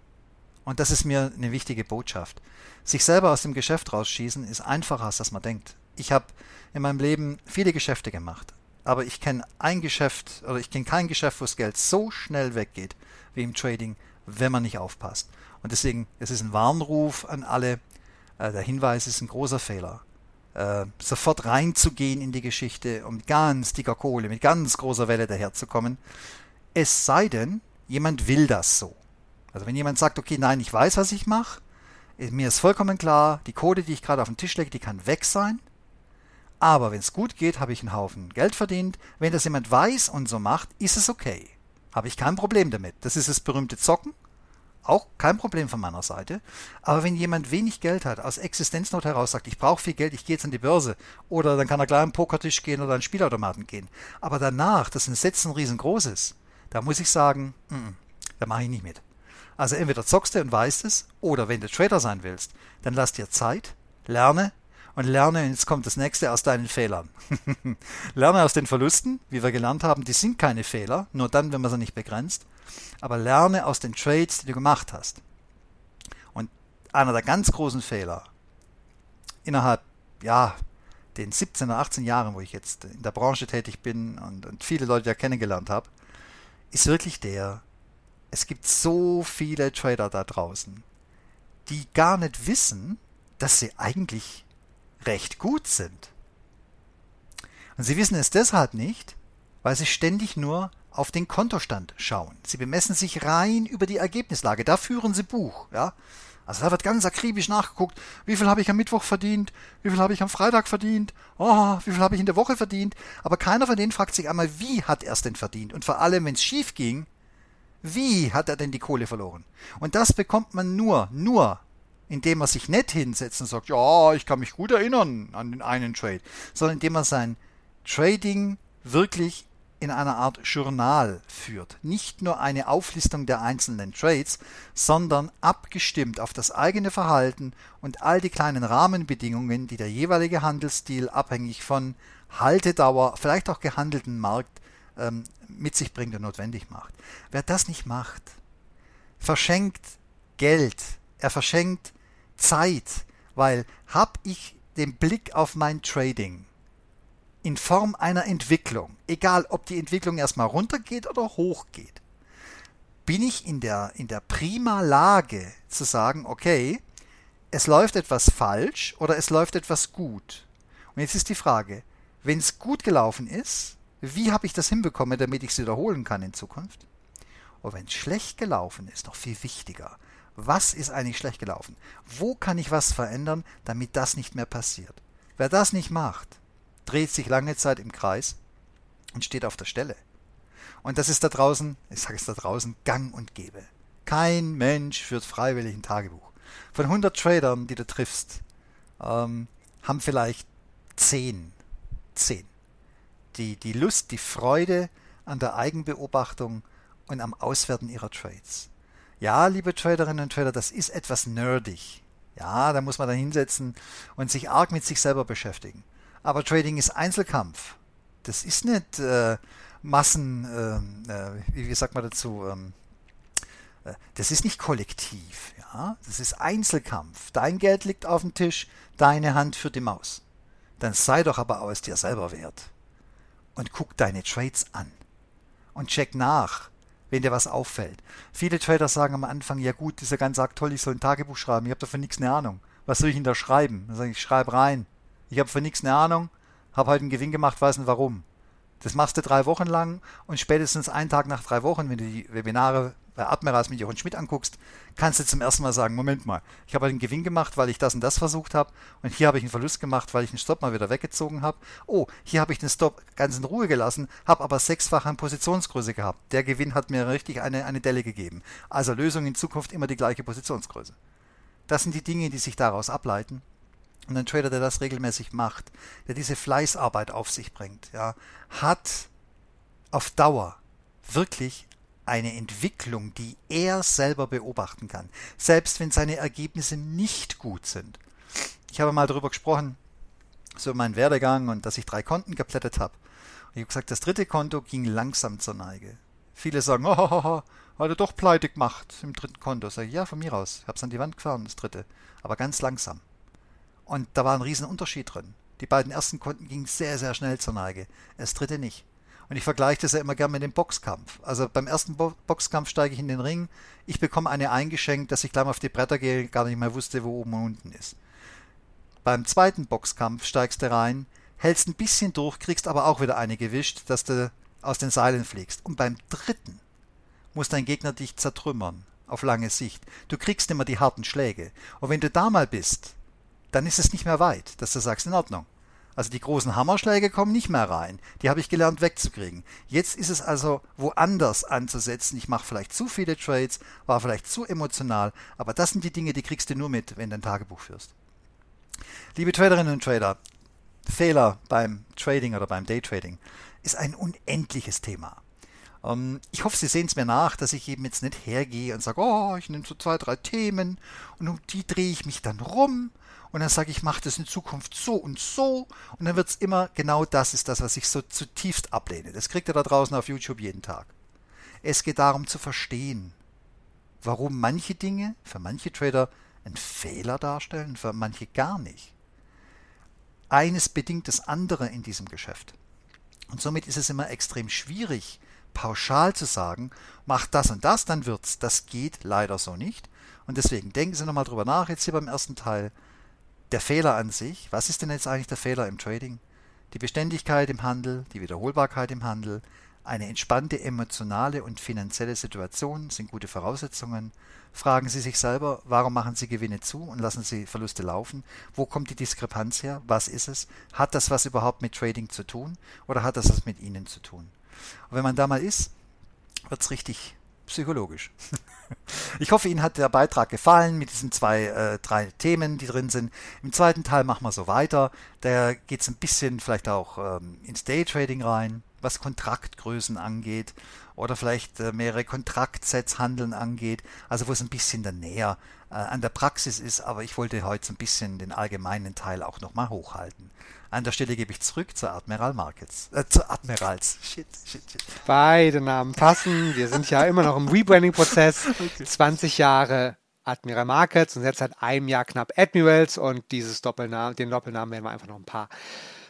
Und das ist mir eine wichtige Botschaft. Sich selber aus dem Geschäft rausschießen ist einfacher, als das man denkt. Ich habe in meinem Leben viele Geschäfte gemacht, aber ich kenne ein Geschäft oder ich kenne kein Geschäft, wo das Geld so schnell weggeht wie im Trading, wenn man nicht aufpasst. Und deswegen, es ist ein Warnruf an alle. Äh, der Hinweis ist ein großer Fehler. Äh, sofort reinzugehen in die Geschichte, um mit ganz dicker Kohle, mit ganz großer Welle daherzukommen. Es sei denn, jemand will das so. Also wenn jemand sagt, okay, nein, ich weiß, was ich mache, mir ist vollkommen klar, die Code, die ich gerade auf den Tisch lege, die kann weg sein. Aber wenn es gut geht, habe ich einen Haufen Geld verdient. Wenn das jemand weiß und so macht, ist es okay. Habe ich kein Problem damit. Das ist das berühmte Zocken. Auch kein Problem von meiner Seite. Aber wenn jemand wenig Geld hat, aus Existenznot heraus sagt, ich brauche viel Geld, ich gehe jetzt an die Börse, oder dann kann er gleich am Pokertisch gehen oder an den Spielautomaten gehen. Aber danach, dass ein Setzen riesengroß ist, da muss ich sagen, mm, mm, da mache ich nicht mit. Also entweder zockst du und weißt es, oder wenn du Trader sein willst, dann lass dir Zeit, lerne und lerne, und jetzt kommt das nächste, aus deinen Fehlern. lerne aus den Verlusten, wie wir gelernt haben, die sind keine Fehler, nur dann, wenn man sie nicht begrenzt, aber lerne aus den Trades, die du gemacht hast. Und einer der ganz großen Fehler innerhalb, ja, den 17 oder 18 Jahren, wo ich jetzt in der Branche tätig bin und, und viele Leute ja kennengelernt habe, ist wirklich der, es gibt so viele Trader da draußen, die gar nicht wissen, dass sie eigentlich recht gut sind. Und sie wissen es deshalb nicht, weil sie ständig nur auf den Kontostand schauen. Sie bemessen sich rein über die Ergebnislage. Da führen sie Buch. Ja? Also da wird ganz akribisch nachgeguckt, wie viel habe ich am Mittwoch verdient, wie viel habe ich am Freitag verdient, oh, wie viel habe ich in der Woche verdient. Aber keiner von denen fragt sich einmal, wie hat er es denn verdient? Und vor allem, wenn es schief ging, wie hat er denn die Kohle verloren? Und das bekommt man nur, nur, indem er sich nicht hinsetzt und sagt, ja, ich kann mich gut erinnern an den einen Trade, sondern indem er sein Trading wirklich in einer Art Journal führt. Nicht nur eine Auflistung der einzelnen Trades, sondern abgestimmt auf das eigene Verhalten und all die kleinen Rahmenbedingungen, die der jeweilige Handelsstil abhängig von Haltedauer, vielleicht auch gehandelten Markt ähm, mit sich bringt und notwendig macht. Wer das nicht macht, verschenkt Geld, er verschenkt Zeit, weil habe ich den Blick auf mein Trading in Form einer Entwicklung, egal ob die Entwicklung erstmal runtergeht oder hochgeht, bin ich in der, in der prima Lage zu sagen, okay, es läuft etwas falsch oder es läuft etwas gut. Und jetzt ist die Frage, wenn es gut gelaufen ist, wie habe ich das hinbekommen, damit ich es wiederholen kann in Zukunft? Und wenn es schlecht gelaufen ist, noch viel wichtiger, was ist eigentlich schlecht gelaufen? Wo kann ich was verändern, damit das nicht mehr passiert? Wer das nicht macht, dreht sich lange Zeit im Kreis und steht auf der Stelle. Und das ist da draußen, ich sage es da draußen, gang und gäbe. Kein Mensch führt freiwillig ein Tagebuch. Von 100 Tradern, die du triffst, ähm, haben vielleicht 10, 10, die die Lust, die Freude an der Eigenbeobachtung und am Auswerten ihrer Trades. Ja, liebe Traderinnen und Trader, das ist etwas nerdig. Ja, da muss man dann hinsetzen und sich arg mit sich selber beschäftigen. Aber Trading ist Einzelkampf. Das ist nicht äh, Massen, äh, äh, wie, wie sagt man dazu, ähm, äh, das ist nicht kollektiv. Ja? Das ist Einzelkampf. Dein Geld liegt auf dem Tisch, deine Hand führt die Maus. Dann sei doch aber aus dir selber wert. Und guck deine Trades an. Und check nach wenn dir was auffällt. Viele Trader sagen am Anfang, ja gut, dieser ganze Akt toll, ich soll ein Tagebuch schreiben, ich habe davon nichts eine Ahnung. Was soll ich denn da schreiben? Dann sage ich, schreib rein. Ich habe von nichts eine Ahnung, habe heute einen Gewinn gemacht, weiß nicht warum. Das machst du drei Wochen lang und spätestens einen Tag nach drei Wochen, wenn du die Webinare bei Admirals mit Jochen Schmidt anguckst, kannst du zum ersten Mal sagen, Moment mal, ich habe einen Gewinn gemacht, weil ich das und das versucht habe und hier habe ich einen Verlust gemacht, weil ich den Stop mal wieder weggezogen habe. Oh, hier habe ich den Stop ganz in Ruhe gelassen, habe aber sechsfach an Positionsgröße gehabt. Der Gewinn hat mir richtig eine, eine Delle gegeben. Also Lösung in Zukunft immer die gleiche Positionsgröße. Das sind die Dinge, die sich daraus ableiten. Und ein Trader, der das regelmäßig macht, der diese Fleißarbeit auf sich bringt, ja, hat auf Dauer wirklich eine Entwicklung, die er selber beobachten kann, selbst wenn seine Ergebnisse nicht gut sind. Ich habe mal darüber gesprochen, so mein Werdegang und dass ich drei Konten geplättet habe. Und ich habe gesagt, das dritte Konto ging langsam zur Neige. Viele sagen, oh, oh, oh, hat er doch pleite gemacht im dritten Konto. Sag ich, ja, von mir aus. Ich habe es an die Wand gefahren, das dritte. Aber ganz langsam. Und da war ein riesen Unterschied drin. Die beiden ersten Konten gingen sehr, sehr schnell zur Neige. Das dritte nicht. Und ich vergleiche das ja immer gerne mit dem Boxkampf. Also beim ersten Bo Boxkampf steige ich in den Ring, ich bekomme eine eingeschenkt, dass ich gleich mal auf die Bretter gehe, gar nicht mehr wusste, wo oben und unten ist. Beim zweiten Boxkampf steigst du rein, hältst ein bisschen durch, kriegst aber auch wieder eine gewischt, dass du aus den Seilen fliegst. Und beim dritten muss dein Gegner dich zertrümmern, auf lange Sicht. Du kriegst immer die harten Schläge. Und wenn du da mal bist, dann ist es nicht mehr weit, dass du sagst, in Ordnung. Also die großen Hammerschläge kommen nicht mehr rein. Die habe ich gelernt wegzukriegen. Jetzt ist es also woanders anzusetzen. Ich mache vielleicht zu viele Trades, war vielleicht zu emotional, aber das sind die Dinge, die kriegst du nur mit, wenn du ein Tagebuch führst. Liebe Traderinnen und Trader, Fehler beim Trading oder beim Daytrading ist ein unendliches Thema. Ähm, ich hoffe, Sie sehen es mir nach, dass ich eben jetzt nicht hergehe und sage, oh, ich nehme so zwei, drei Themen und um die drehe ich mich dann rum und dann sage ich, mache das in Zukunft so und so und dann wird es immer genau das ist das, was ich so zutiefst ablehne. Das kriegt ihr da draußen auf YouTube jeden Tag. Es geht darum zu verstehen, warum manche Dinge für manche Trader einen Fehler darstellen, für manche gar nicht. Eines bedingt das andere in diesem Geschäft. Und somit ist es immer extrem schwierig, pauschal zu sagen, mach das und das, dann wird's. Das geht leider so nicht. Und deswegen denken Sie nochmal drüber nach, jetzt hier beim ersten Teil der Fehler an sich, was ist denn jetzt eigentlich der Fehler im Trading? Die Beständigkeit im Handel, die Wiederholbarkeit im Handel, eine entspannte emotionale und finanzielle Situation sind gute Voraussetzungen. Fragen Sie sich selber, warum machen Sie Gewinne zu und lassen Sie Verluste laufen? Wo kommt die Diskrepanz her? Was ist es? Hat das was überhaupt mit Trading zu tun oder hat das was mit Ihnen zu tun? Und wenn man da mal ist, wird es richtig psychologisch. Ich hoffe, Ihnen hat der Beitrag gefallen mit diesen zwei, äh, drei Themen, die drin sind. Im zweiten Teil machen wir so weiter. Da geht es ein bisschen vielleicht auch ähm, ins Daytrading rein, was Kontraktgrößen angeht oder vielleicht äh, mehrere Kontraktsets handeln angeht. Also wo es ein bisschen dann näher äh, an der Praxis ist. Aber ich wollte heute so ein bisschen den allgemeinen Teil auch nochmal hochhalten. An der Stelle gebe ich zurück zur Admiral Markets. Äh, zur Admirals. Shit, shit, shit. Beide Namen passen. Wir sind ja immer noch im Rebranding-Prozess. Okay. 20 Jahre Admiral Markets und jetzt seit einem Jahr knapp Admirals und dieses Doppelnamen, den Doppelnamen werden wir einfach noch ein paar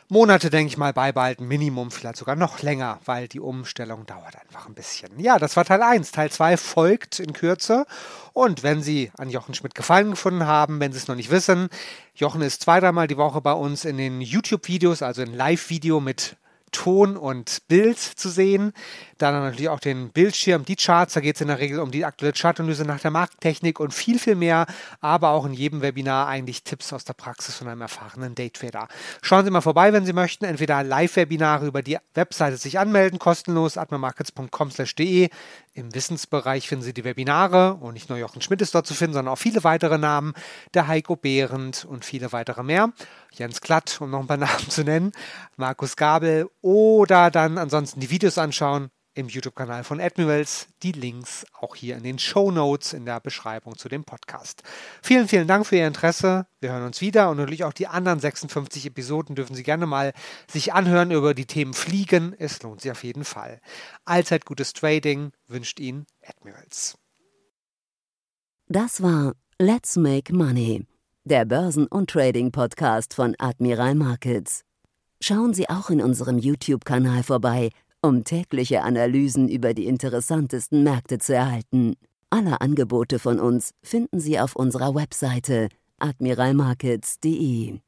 Monate, denke ich mal, beibehalten. Minimum vielleicht sogar noch länger, weil die Umstellung dauert einfach ein bisschen. Ja, das war Teil 1. Teil 2 folgt in Kürze. Und wenn Sie an Jochen Schmidt Gefallen gefunden haben, wenn Sie es noch nicht wissen, Jochen ist zwei, dreimal die Woche bei uns in den YouTube-Videos, also in Live-Video mit Ton und Bild zu sehen. Dann natürlich auch den Bildschirm, die Charts, da geht es in der Regel um die aktuelle Chartanalyse nach der Markttechnik und viel, viel mehr, aber auch in jedem Webinar eigentlich Tipps aus der Praxis von einem erfahrenen Daytrader. Schauen Sie mal vorbei, wenn Sie möchten, entweder Live-Webinare über die Webseite sich anmelden, kostenlos, atmamarkets.com/de. Im Wissensbereich finden Sie die Webinare und nicht nur Jochen Schmidt ist dort zu finden, sondern auch viele weitere Namen, der Heiko Behrendt und viele weitere mehr. Jens Klatt, um noch ein paar Namen zu nennen, Markus Gabel oder dann ansonsten die Videos anschauen im YouTube-Kanal von Admirals. Die Links auch hier in den Show Notes in der Beschreibung zu dem Podcast. Vielen, vielen Dank für Ihr Interesse. Wir hören uns wieder und natürlich auch die anderen 56 Episoden dürfen Sie gerne mal sich anhören über die Themen Fliegen. Es lohnt sich auf jeden Fall. Allzeit gutes Trading wünscht Ihnen Admirals. Das war Let's Make Money, der Börsen- und Trading-Podcast von Admiral Markets. Schauen Sie auch in unserem YouTube-Kanal vorbei um tägliche Analysen über die interessantesten Märkte zu erhalten. Alle Angebote von uns finden Sie auf unserer Webseite admiralmarkets.de.